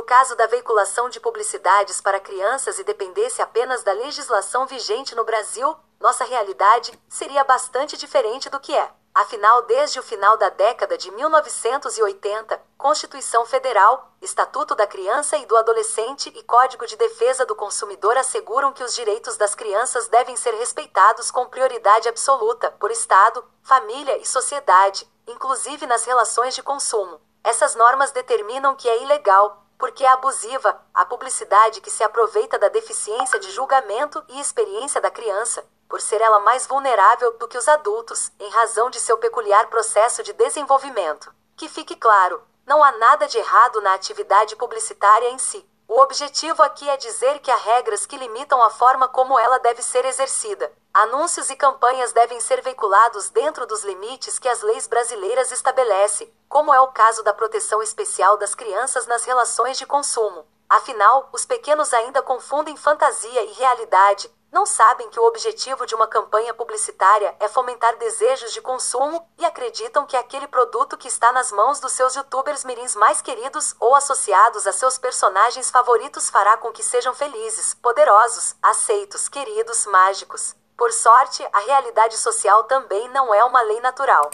No caso da veiculação de publicidades para crianças e dependesse apenas da legislação vigente no Brasil, nossa realidade seria bastante diferente do que é. Afinal, desde o final da década de 1980, Constituição Federal, Estatuto da Criança e do Adolescente e Código de Defesa do Consumidor asseguram que os direitos das crianças devem ser respeitados com prioridade absoluta por Estado, família e sociedade, inclusive nas relações de consumo. Essas normas determinam que é ilegal, porque é abusiva, a publicidade que se aproveita da deficiência de julgamento e experiência da criança, por ser ela mais vulnerável do que os adultos, em razão de seu peculiar processo de desenvolvimento. Que fique claro, não há nada de errado na atividade publicitária em si. O objetivo aqui é dizer que há regras que limitam a forma como ela deve ser exercida. Anúncios e campanhas devem ser veiculados dentro dos limites que as leis brasileiras estabelecem, como é o caso da proteção especial das crianças nas relações de consumo. Afinal, os pequenos ainda confundem fantasia e realidade, não sabem que o objetivo de uma campanha publicitária é fomentar desejos de consumo e acreditam que aquele produto que está nas mãos dos seus youtubers mirins mais queridos ou associados a seus personagens favoritos fará com que sejam felizes, poderosos, aceitos, queridos, mágicos. Por sorte, a realidade social também não é uma lei natural.